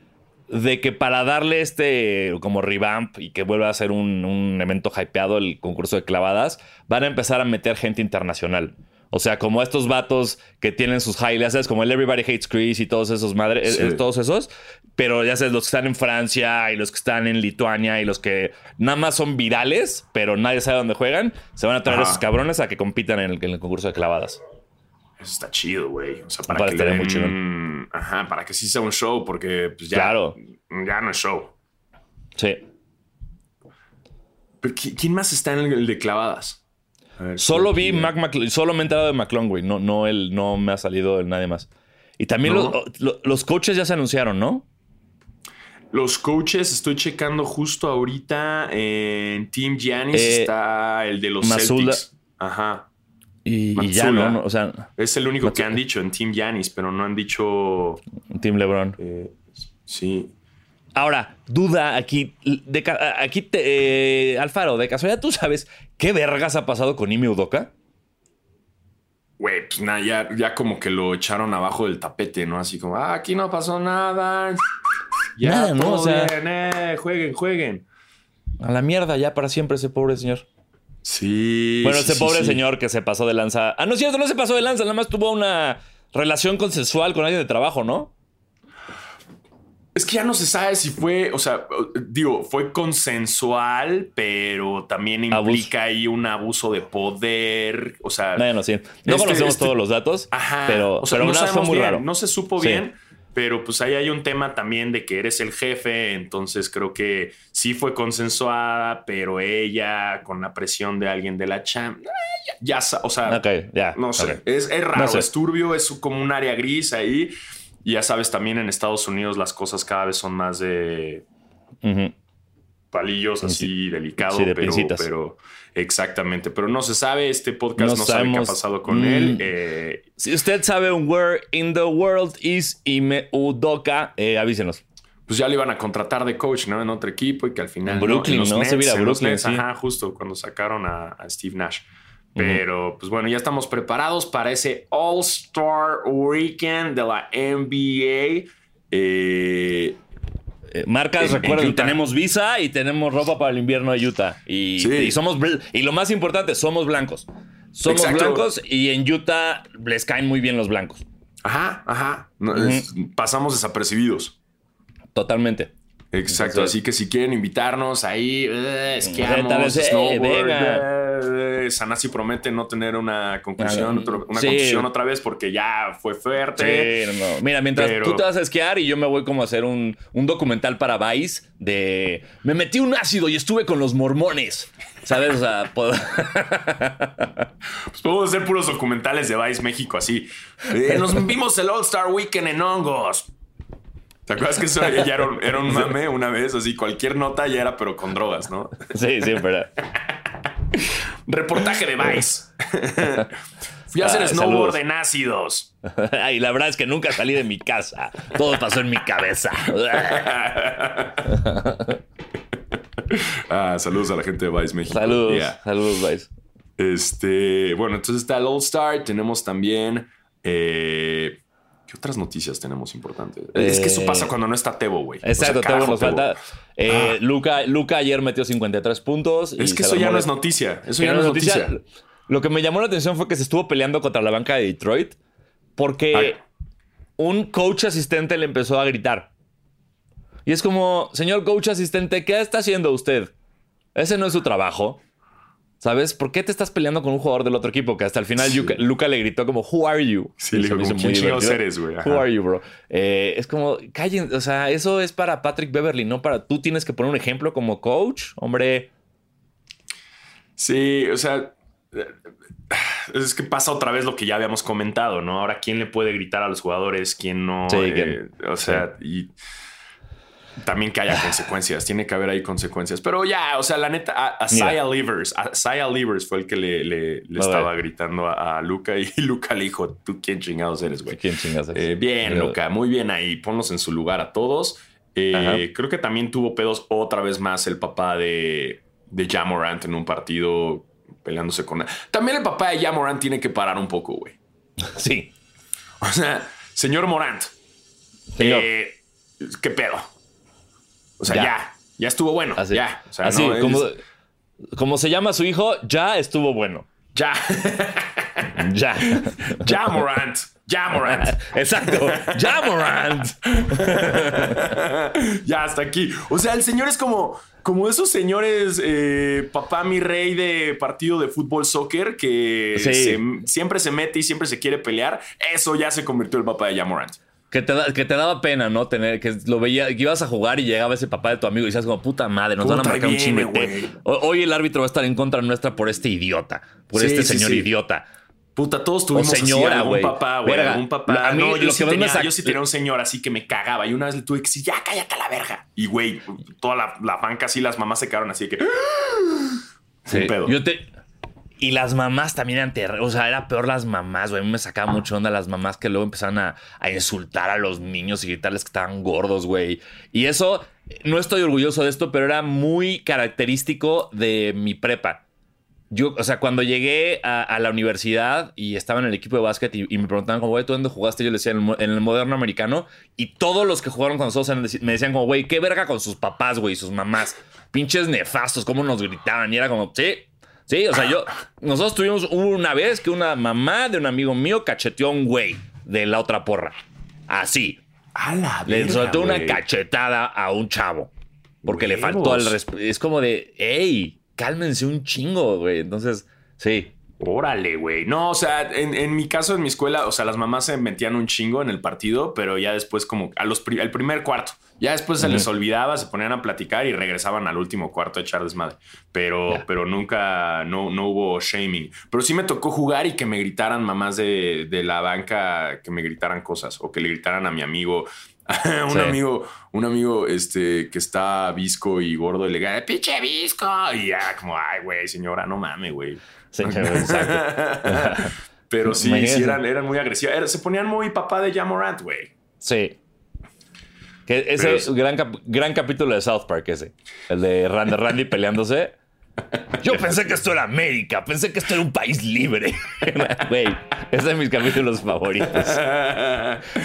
de que para darle este como revamp y que vuelva a ser un, un evento hypeado el concurso de clavadas, van a empezar a meter gente internacional. O sea, como estos vatos que tienen sus highlights, ¿sabes? Como el Everybody Hates Chris y todos esos madres, Sí. eh, todos esos. Pero ya sabes, los que están en Francia y los que están en Lituania y los que nada más son virales, pero nadie sabe dónde juegan, se van a traer a esos cabrones a que compitan en el, en el concurso de clavadas. Eso está chido, güey. O sea, para Para que den- muy chido. Ajá, para que sí sea un show, porque pues ya, Claro. ya no es show. Sí. Pero ¿qui- ¿quién más está en el de clavadas? Ver, Solo vi Mac solo me he enterado de McClung, güey. No, no, el, no me ha salido el nadie más. Y también ¿No? los, lo- los coaches ya se anunciaron, ¿no? Los coaches, estoy checando justo ahorita en Team Giannis Eh, está el de los. Celtics. Ajá. Y, y ya, Matsula. ¿no? No, O sea, Es el único que han dicho en Team Giannis, pero no han dicho. Team LeBron. eh, sí. Ahora, duda aquí. De, aquí, te, eh, Alfaro, de casualidad, ¿tú sabes qué vergas ha pasado con Ime Udoka? Güey, pues nada, ya, ya como que lo echaron abajo del tapete, ¿no? Así como, ah, aquí no pasó nada. Ya, Nada, ¿no? todo O sea- bien, eh, jueguen, jueguen. A la mierda, ya para siempre ese pobre señor. Sí. Bueno, sí, ese sí, pobre sí. señor que se pasó de lanza. Ah, no es cierto, no se pasó de lanza, nada más tuvo una relación consensual con alguien de trabajo, ¿no? Es que ya no se sabe si fue, o sea, digo, fue consensual, pero también Abuso. implica ahí un abuso de poder. O sea, Bueno, sí. No Este- conocemos este- todos los datos, Ajá. pero, o sea, pero no fue sabemos muy bien, raro. No se supo Sí. bien, pero pues ahí hay un tema también de que eres el jefe, entonces creo que sí fue consensuada, pero ella con la presión de alguien de la champ, eh, ya, ya o sea, no sé, es, es raro, No sé. es turbio, es como un área gris ahí. Y ya sabes, también en Estados Unidos las cosas cada vez son más de palillos así delicado, sí, de pero, pero exactamente, pero no se sabe, este podcast No no, sabe qué ha pasado con Mm. él. eh, Si usted sabe un where in the world is Ime Udoka, eh, avísenos. pues ya le iban a contratar de coach, ¿no? En otro equipo y que al final. En Brooklyn, ¿no? Se Nets, en los Brooklyn, Nets, sí. Ajá, justo cuando sacaron a, a Steve Nash. Pero, pues bueno, ya estamos preparados para ese All-Star Weekend de la NBA. Eh, Eh, marcas, En- en recuerden, tenemos visa y tenemos ropa para el invierno de Utah. Y, Sí. y somos y lo más importante, somos blancos. Somos Exacto. blancos y en Utah les caen muy bien los blancos. ajá, ajá. No, Ujú. es- pasamos desapercibidos. Totalmente. Exacto, Entonces- así que si quieren invitarnos ahí, eh, esquiamos, eh, snowboard, venga. eh, Sanasi promete no tener una conclusión, otro- una sí. conclusión otra vez porque ya fue fuerte. Sí, no, no. Mira, mientras Pero- tú te vas a esquiar y yo me voy como a hacer un, un documental para Vice de me metí un ácido y estuve con los mormones. ¿Sabes? O sea, puedo- Pues podemos hacer puros documentales de Vice México así. Eh, nos vimos el All Star Weekend en hongos. ¿Te acuerdas que eso ya era un, era un mame una vez? Así, cualquier nota ya era, pero con drogas, ¿no? sí, sí, pero. Reportaje de Vice. Fui a hacer Ah, snowboard saludos. en ácidos. y la verdad es que nunca salí de mi casa. Todo pasó en mi cabeza. Ah, saludos a la gente de Vice México. saludos, Yeah. saludos, Vice. Este, bueno, entonces está el All Star. Tenemos también. eh, ¿Qué otras noticias tenemos importantes? es que eso Eh, pasa cuando no está Tebo, güey. O sea, Exacto, Tebo carajo, nos Tebo. falta. Eh, Ah. Luca, Luca ayer metió 53 puntos. y Es que eso ya no es noticia. Eso ya no es noticia. Lo que me llamó la atención fue que se estuvo peleando contra la banca de Detroit porque Ay. un coach asistente le empezó a gritar. Y es como, señor coach asistente, ¿qué está haciendo usted? Ese no es su trabajo. ¿Sabes? ¿Por qué te estás peleando con un jugador del otro equipo? Que hasta el final Sí. Luca, Luca le gritó como, Who are you? Sí, le hizo "¿Quién chingados eres, güey?" Who are you, bro? Eh, es como, callen, o sea, eso es para Patrick Beverly, no para tú tienes que poner un ejemplo como coach, hombre. Sí, o sea, es que pasa otra vez lo que ya habíamos comentado, ¿no? Ahora, ¿quién le puede gritar a los jugadores? ¿Quién no? Sí, Eh, o sea, y también que haya consecuencias. Tiene que haber ahí consecuencias. Pero ya, o sea, la neta, a. Saya Livers, a Saya Livers fue el que le, le- le A estaba gritando a, a Luca y Luca le dijo, ¿tú quién chingados eres, güey? ¿Quién chingas eres? Eh, bien, Luca, muy bien ahí. Ponlos en su lugar a todos. Eh, creo que también tuvo pedos otra vez más el papá de, de Jamorant en un partido peleándose con... También el papá de Jamorant tiene que parar un poco, güey. Sí. O sea, señor Morant, Señor. eh, ¿qué pedo? O sea, Ya. ya, ya, estuvo bueno, Así, ya. O sea, así no, es- como, como se llama su hijo, ya estuvo bueno. ya, Ya. ya Morant, ya Morant. Exacto. Ya, Morant. ya hasta aquí. O sea, el señor es como, como esos señores, eh, papá mi rey de partido de fútbol soccer que Sí. se- siempre se mete y siempre se quiere pelear. Eso ya se convirtió el papá de Jamorant. Que te, da- que te daba pena, ¿no? Tener que lo veía, que ibas a jugar y llegaba ese papá de tu amigo y decías como puta madre, nos van a marcar un viene, güey. Hoy el árbitro va a estar en contra nuestra por este idiota, por Sí, este sí, señor sí. idiota. Puta, todos tuvimos O señora, así algún papá, güey. Algún papá. A mí no, yo lo sí, que tenía, yo sí tenía un señor así que me cagaba. Y una vez le tuve que decir, ya cállate a la verga. Y güey, toda la, la banca así, las mamás se quedaron así que. Sí. Un pedo. Yo te... Y las mamás también eran terri- O sea, era peor las mamás, güey. A mí me sacaba mucho onda las mamás que luego empezaban a, insultar a los niños y gritarles que estaban gordos, güey. Y eso, no estoy orgulloso de esto, pero era muy característico de mi prepa. Yo, o sea, cuando llegué a, la universidad y estaba en el equipo de básquet y, y me preguntaban como, güey, ¿tú dónde jugaste? Yo les decía, en el, moderno americano. Y todos los que jugaron con nosotros me decían como, güey, qué verga con sus papás, güey, sus mamás. Pinches nefastos, cómo nos gritaban. Y era como, sí, sí, o sea, yo, nosotros tuvimos una vez que una mamá de un amigo mío cacheteó a un güey de la otra porra. Así. A la Le verga, soltó una güey. cachetada a un chavo. Porque le faltó al respeto. Es como de, hey, cálmense un chingo, güey. Entonces, sí. Órale, güey. No, o sea, en, en mi caso, en mi escuela, o sea, las mamás se metían un chingo en el partido, pero ya después, como a los pri- el primer cuarto, ya después se les olvidaba, se ponían a platicar y regresaban al último cuarto a echar desmadre. Pero, pero nunca, no, no hubo shaming. Pero sí me tocó jugar y que me gritaran mamás de, de la banca, que me gritaran cosas o que le gritaran a mi amigo. un Sí. amigo, un amigo este, que está visco y gordo y le diga, pinche visco. Y ya, como, ay, güey, señora, no mames, güey. Exacto. Pero sí, Imagínate. sí eran, eran muy agresivos. Era- se ponían muy papá de Jamorant, güey. Sí. Que ese Pero gran, cap- gran capítulo de South Park, ese. El de Randy, Randy peleándose. Yo pensé que esto era América, pensé que esto era un país libre. Güey, es de mis capítulos favoritos.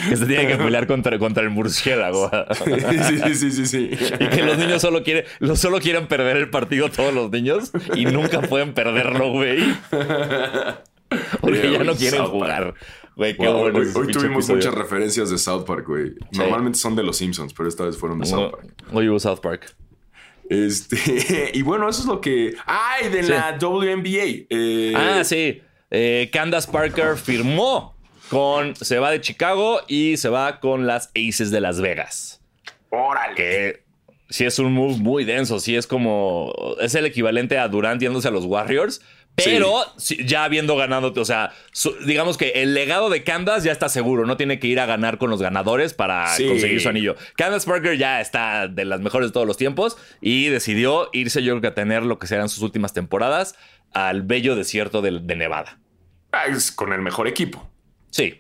Que se tiene que pelear contra, contra el murciélago. sí, sí, sí, sí, sí. Y que los niños solo quieren, los solo quieren perder el partido todos los niños y nunca pueden perderlo, güey. Porque ya no quieren jugar. Wow, bueno. hoy ese tuvimos episodio. muchas referencias de South Park, güey. Normalmente son de los Simpsons, pero esta vez fueron de South Park. Hoy hubo South Park. Este, y bueno, eso es lo que. ¡Ay! De Sí. la WNBA. Eh, Ah, sí. Eh, Candace Parker firmó con. Se va de Chicago y se va con las Aces de Las Vegas. ¡Órale! Que sí es un move muy denso. Sí es como. Es el equivalente a Durant yéndose a los Warriors. Pero sí, ya habiendo ganado, o sea, su- digamos que el legado de Candace ya está seguro, no tiene que ir a ganar con los ganadores para Sí. conseguir su anillo. Candace Parker ya está de las mejores de todos los tiempos y decidió irse, yo creo que a tener lo que serán sus últimas temporadas al bello desierto de, de Nevada. Ah, es con el mejor equipo. Sí.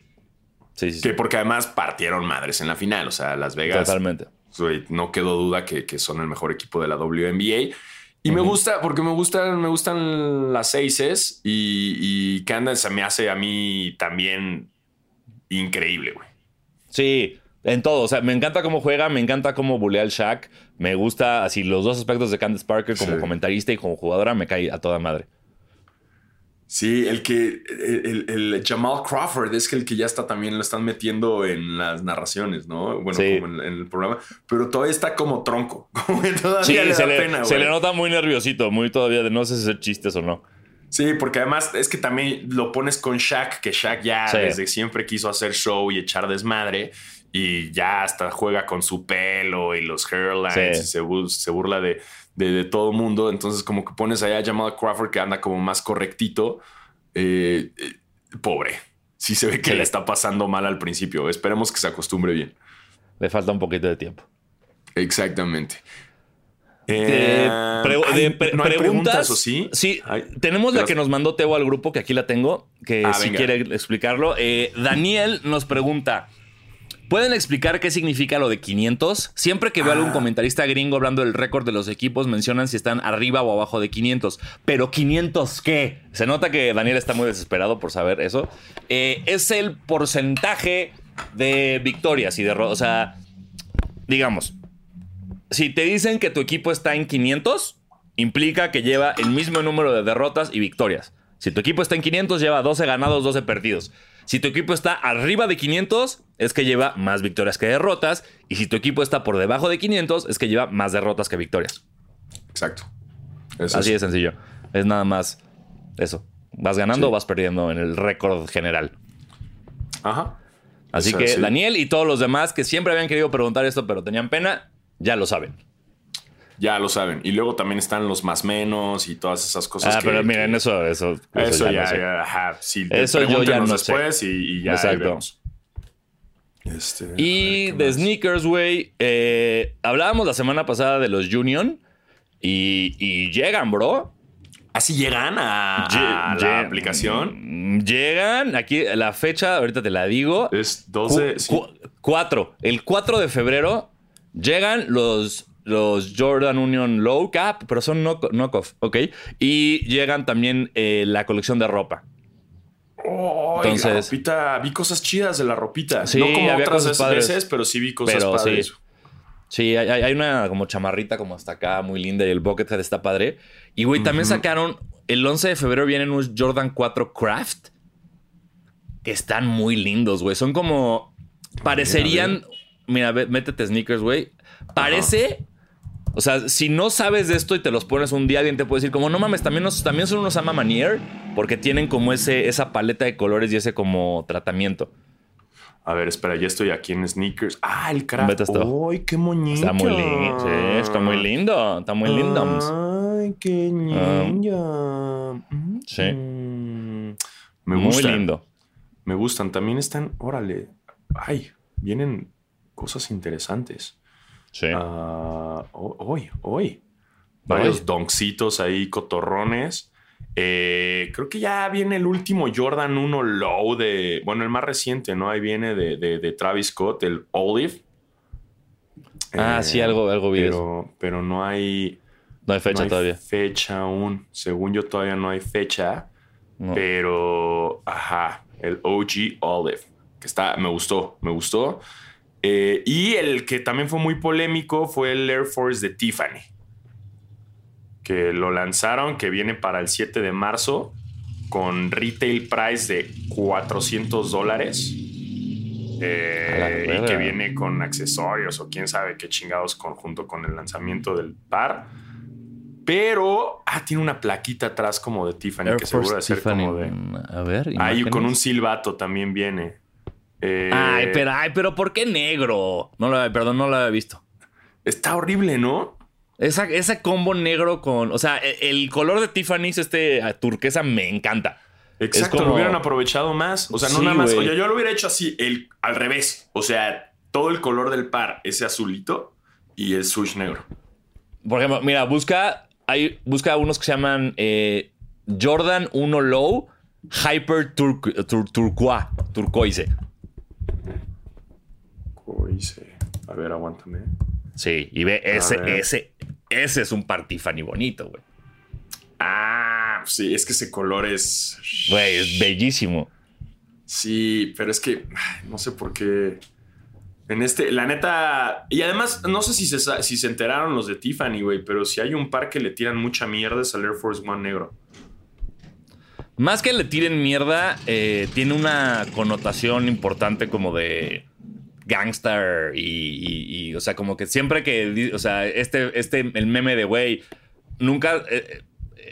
Sí, sí. Que porque además partieron madres en la final. O sea, Las Vegas. Totalmente. No quedó duda que, que son el mejor equipo de la WNBA. Y me gusta, porque me gustan, me gustan las Aces y, y Candace se me hace a mí también increíble, güey. Sí, en todo. O sea, me encanta cómo juega, me encanta cómo bulea el Shaq. Me gusta así los dos aspectos de Candace Parker como Sí. comentarista y como jugadora me cae a toda madre. Sí, el que el, Jamal Crawford es que el que ya está también lo están metiendo en las narraciones, ¿no? Bueno, Sí. como en, en el programa, pero todavía está como tronco, como que todavía Sí, le se da le, pena, se le nota muy nerviosito, muy todavía de no sé si hacer chistes o no. Sí, porque además es que también lo pones con Shaq, que Shaq ya Sí. desde siempre quiso hacer show y echar desmadre. Y ya hasta juega con su pelo y los hairlines y se burla de, de, de todo el mundo. Entonces, como que pones allá a Jamal Crawford que anda como más correctito. Eh, eh, pobre. Sí se ve que Sí. le está pasando mal al principio. Esperemos que se acostumbre bien. Le falta un poquito de tiempo. Exactamente. Eh, pre- pre- ¿no preguntas, ¿o sí? Sí, tenemos la que nos mandó Teo al grupo, que aquí la tengo, que Ah, si venga. quiere explicarlo. Eh, Daniel nos pregunta, ¿pueden explicar qué significa lo de 500? Siempre que veo algún Ah. comentarista gringo hablando del récord de los equipos, mencionan si están arriba o abajo de 500. Pero 500 qué? Se nota que Daniel está muy desesperado por saber eso. Eh, es el porcentaje de victorias y derrotas. O sea, digamos, si te dicen que tu equipo está en 500, implica que lleva el mismo número de derrotas y victorias. Si tu equipo está en 500, lleva 12 ganados, 12 perdidos. Si tu equipo está arriba de 500, es que lleva más victorias que derrotas. Y si tu equipo está por debajo de 500, es que lleva más derrotas que victorias. Exacto. Eso Así es. de sencillo. Es nada más eso. ¿Vas ganando Sí. o vas perdiendo en el récord general? Ajá. Así O sea, que sí. Daniel y todos los demás que siempre habían querido preguntar esto, pero tenían pena, ya lo saben. Ya lo saben. Y luego también están los más menos y todas esas cosas. Ah, que- pero miren, que- eso, eso, Eso, ya, no sé. ya, ajá. Sí, Eso yo ya no sé. después y, y ya Exacto. vemos. Este, Y ver, ¿qué de más? sneakers, güey. eh, hablábamos la semana pasada de los Union. Y, y llegan, bro. ¿Así llegan a, la aplicación? mm, Llegan. Aquí la fecha, ahorita te la digo. Es 12. Cu- sí. cu- cuatro. El 4 de febrero llegan los, los Jordan Union Low Cap, pero son knock- knockoff, ¿ok? Y llegan también eh, la colección de ropa. Oh, Entonces- la ropita, vi cosas chidas de la ropita. Sí, no como había otras padres. veces, pero sí vi cosas Pero padres. Sí, hay, hay- hay una como chamarrita como hasta acá, muy linda, y el Buckethead está padre. Y, güey, también sacaron, el 11 de febrero vienen unos Jordan 4 Craft, que están muy lindos, güey. Son como, parecerían, mira, métete sneakers, güey. Parece, o sea, si no sabes de esto y te los pones un día, alguien te puede decir como, no mames, también, nos- también son unos Ama Manier, porque tienen como ese, esa paleta de colores y ese como tratamiento. A ver, espera, ya estoy aquí en sneakers. Ah, el craft. ¡Ay, qué moñito! Está muy lindo, sí, está muy lindo, está muy lindo. Ay, qué ninja. sí. Mm. Me Muy gustan. lindo. Me gustan. También están, órale. Ay, vienen cosas interesantes. Sí. Ah, ho- hoy, hoy. Varios Hoy. doncitos ahí, cotorrones. Eh, creo que ya viene el último Jordan 1 Low de. Bueno, el más reciente, ¿no? Ahí viene de, de- de Travis Scott, el Olive. Ah, Eh, sí, algo, algo vi pero, pero no hay. No hay fecha no hay todavía. Fecha aún. Según yo, todavía no hay fecha. No. Pero, ajá, el OG Olive, que está, me gustó, me gustó. Eh, y el que también fue muy polémico fue el Air Force de Tiffany, que lo lanzaron, que viene para el 7 de marzo, con retail price de 400 dólares. Eh, y que viene con accesorios o quién sabe qué chingados con- junto con el lanzamiento del par. Pero, ah, tiene una plaquita atrás como de Tiffany, Air que seguro Force de ser Tiffany. como de... A ver. Ahí con un silbato también viene. Eh, Ay, pero, ay, pero ¿por qué negro? No lo, perdón, no lo había visto. Está horrible, ¿no? Esa, ese combo negro con. O sea, e- el color de Tiffany's, este a turquesa, me encanta. Exacto, como- lo hubieran aprovechado más. O sea, no Sí, nada más. Oye, yo lo hubiera hecho así, el, al revés. O sea, todo el color del par, ese azulito y el swoosh negro. Por ejemplo, mira, busca. Hay, busca unos que se llaman eh, Jordan 1 Low Hyper Turqu- Tur- Turquoise. Turquoise. Coise. A ver, aguántame. Sí, y ve, ese, ese, ese es un par Tiffany bonito, güey. Ah, sí, es que ese color es. Güey, es bellísimo. Sí, pero es que no sé por qué. En este, la neta. Y además, no sé si se, si se enteraron los de Tiffany, güey, pero si hay un par que le tiran mucha mierda es al Air Force One negro. Más que le tiren mierda, eh, tiene una connotación importante como de gangster y, y- y, o sea, como que siempre que, o sea, este, este, el meme de, güey, nunca, eh,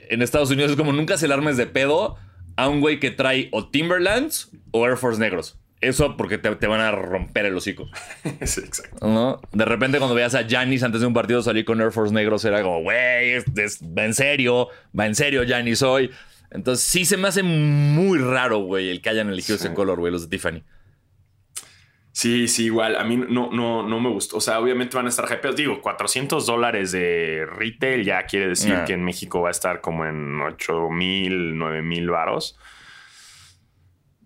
en Estados Unidos es como nunca se le armes de pedo a un güey que trae o Timberlands o Air Force negros. eso porque te, te van a romper el hocico. Sí, exacto. ¿no? De repente cuando veías a Janis antes de un partido salir con Air Force negros era como, güey, es- es- va en serio, va en serio Janis hoy. Entonces sí se me hace muy raro, güey, el que hayan elegido Sí. ese color, güey, los de Tiffany. Sí, sí, igual. A mí no, no, no me gustó. O sea, obviamente van a estar hypeados. Digo, 400 dólares de retail ya quiere decir Nah. que en México va a estar como en 8 mil, 9 mil varos.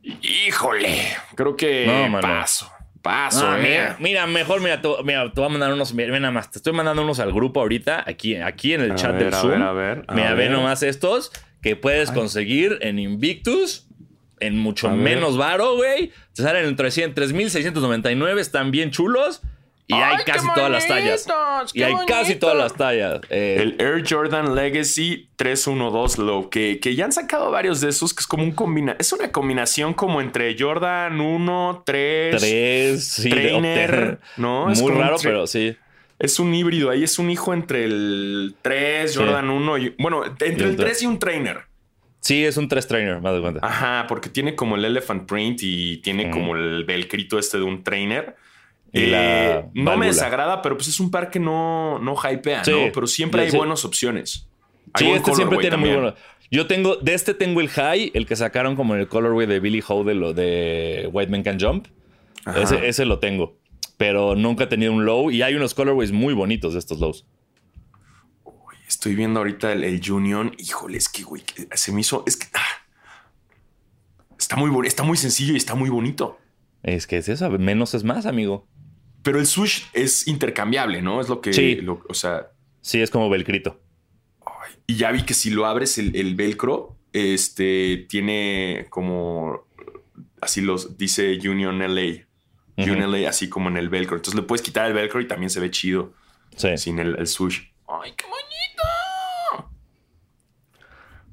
Híjole, creo que No, paso. Paso, Ah, eh. mira, mira, mejor, mira, te, mira, te voy a mandar unos, mira, ve nada más, te estoy mandando unos al grupo ahorita, aquí, aquí en el A chat ver, del a Zoom. ver, a ver, a mira, ve ver. nomás estos que puedes conseguir en Invictus, en mucho A ver. menos varo, güey. Te salen en 300, 3.699, están bien chulos. Y hay ¡Ay, qué casi todas las tallas. Y ¡Qué hay casi todas las tallas. Eh, El Air Jordan Legacy 312 Low, que, que ya han sacado varios de esos, que es como un combina es una combinación como entre Jordan 1, 3, tres, sí, de Trainer. ¿no? Es Muy raro, pero sí. Es un híbrido, ahí es un hijo entre el 3, Sí. Jordan 1 y. Bueno, entre Y el el 3 y un trainer. Sí, es un tres trainer, más de cuenta. Ajá, porque tiene como el elephant print y tiene como el velcrito este de un trainer. Y Eh, la no me desagrada, pero pues es un par que no, no hypea, Sí. ¿no? Pero siempre hay Sí. buenas opciones. Hay Sí, este siempre tiene muy también. bueno. Yo tengo, de este tengo el high, el que sacaron como en el colorway de Billy Ho de lo de White Man Can Jump. Ese, ese lo tengo. Pero nunca he tenido un low y hay unos colorways muy bonitos de estos lows. Estoy viendo ahorita el, el Union. Híjole, es que, güey, se me hizo. Es que. ah. está muy está muy sencillo y está muy bonito. Es que es eso, menos es más, amigo. Pero el swoosh es intercambiable, ¿no? Es lo que. Sí. lo- o sea. Sí, es como velcrito. y ya vi que si lo abres el, el velcro, este tiene como. Así los dice Union LA. Ujú. Union LA, así como en el velcro. Entonces le puedes quitar el velcro y también se ve chido Sí. sin el, el swoosh. ¡Ay, qué bonito!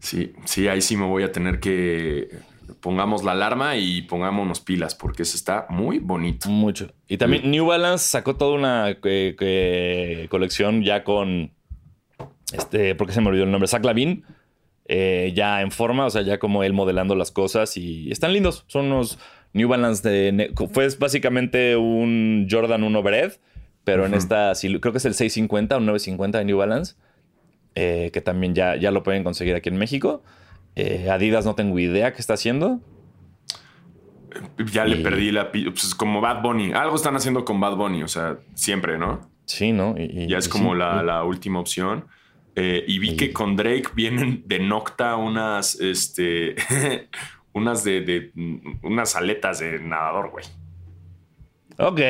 Sí, sí, ahí sí me voy a tener que. Pongamos la alarma y pongámonos pilas porque eso está muy bonito. Mucho. Y también New Balance sacó toda una eh, eh, colección ya con. Este, porque se me olvidó el nombre, Zach Lavin. eh, ya en forma, o sea, ya como él modelando las cosas y están lindos. Son unos New Balance de. Fue básicamente un Jordan 1 Bread, pero en esta, creo que es el 650 o 950 de New Balance, eh, que también ya, ya lo pueden conseguir aquí en México. Eh, Adidas no tengo idea qué está haciendo. Ya le perdí la. Pues como Bad Bunny. Algo están haciendo con Bad Bunny, o sea, siempre, ¿no? Sí, ¿no? Y- Ya es y como sí, la, la última opción. Eh, y vi que con Drake vienen de Nocta unas, este, unas de, de- unas aletas de nadador, güey. Ok,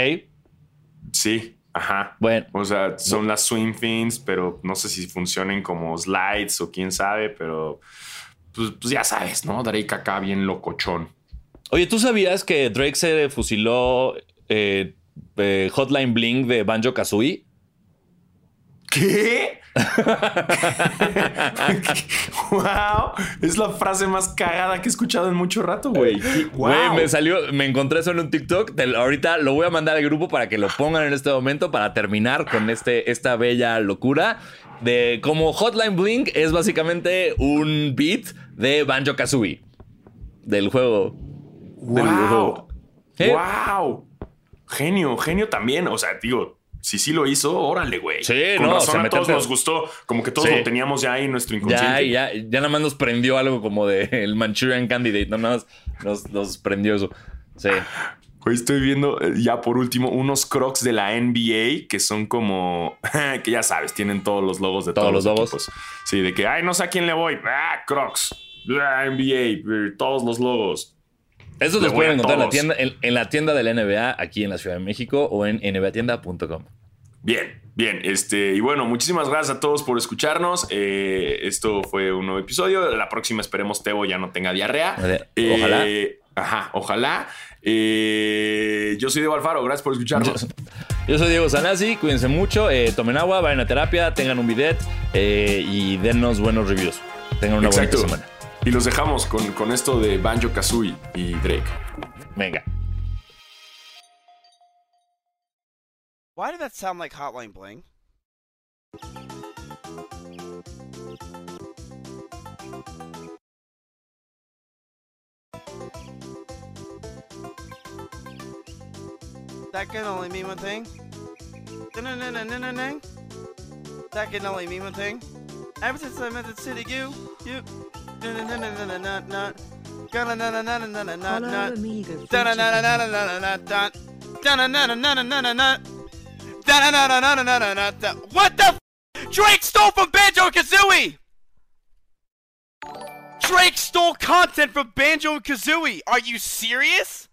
Sí, ajá. bueno. O sea, son las swing fins, pero no sé si funcionen como slides o quién sabe, pero pues, pues ya sabes, ¿no? Drake acá bien locochón. Oye, ¿tú sabías que Drake se fusiló eh, eh, Hotline Bling de Banjo Kazooie? ¿Qué? wow, es la frase más cagada que he escuchado en mucho rato, güey. Güey, Wow. me salió, me encontré eso en un TikTok. Te- ahorita lo voy a mandar al grupo para que lo pongan en este momento para terminar con este, esta bella locura de cómo Hotline Bling es básicamente un beat de Banjo Kazooie del juego. del Wow. videojuego. ¿Eh? Wow. Genio, genio también. O sea, digo, si sí lo hizo, órale, güey. Sí, Con no, razón se a todos meterte- nos gustó. Como que todos Sí. lo teníamos ya ahí en nuestro Ya, inconsciente. ya, ya nada más nos prendió algo como de el Manchurian Candidate, no nada más nos, nos prendió eso. Sí. Hoy estoy viendo, eh, ya por último, unos crocs de la NBA que son como, que ya sabes, tienen todos los logos de Todos todos, los los, logos. equipos. Sí, de que, ay, no sé a quién le voy. Ah, crocs. Ah, NBA, eh, todos los logos. Esos Le los pueden encontrar en la, tienda, en, en la tienda de la NBA aquí en la Ciudad de México o en nbatienda.com. Bien, bien. Este, y bueno, muchísimas gracias a todos por escucharnos. Eh, esto fue un nuevo episodio. La próxima esperemos Tebo ya no tenga diarrea. Eh, ojalá. Ajá, ojalá. Eh, yo soy Diego Alfaro, gracias por escucharnos. Yo soy Diego Sanasi, cuídense mucho, tomen agua, vayan a terapia, tengan un bidet y dennos buenos reviews. Tengan una Exacto. buena semana. Y los dejamos con, con esto de Banjo Kazooie y Drake. Venga. Why did that sound like Hotline Bling? That can only mean one thing. That can only mean one thing. Ever since I met the city, you, you. Dun-dun-dun-dun-dun-dun-dun. What the f- Drake stole from Banjo Kazooie! Drake stole content from Banjo Kazooie! Are you serious?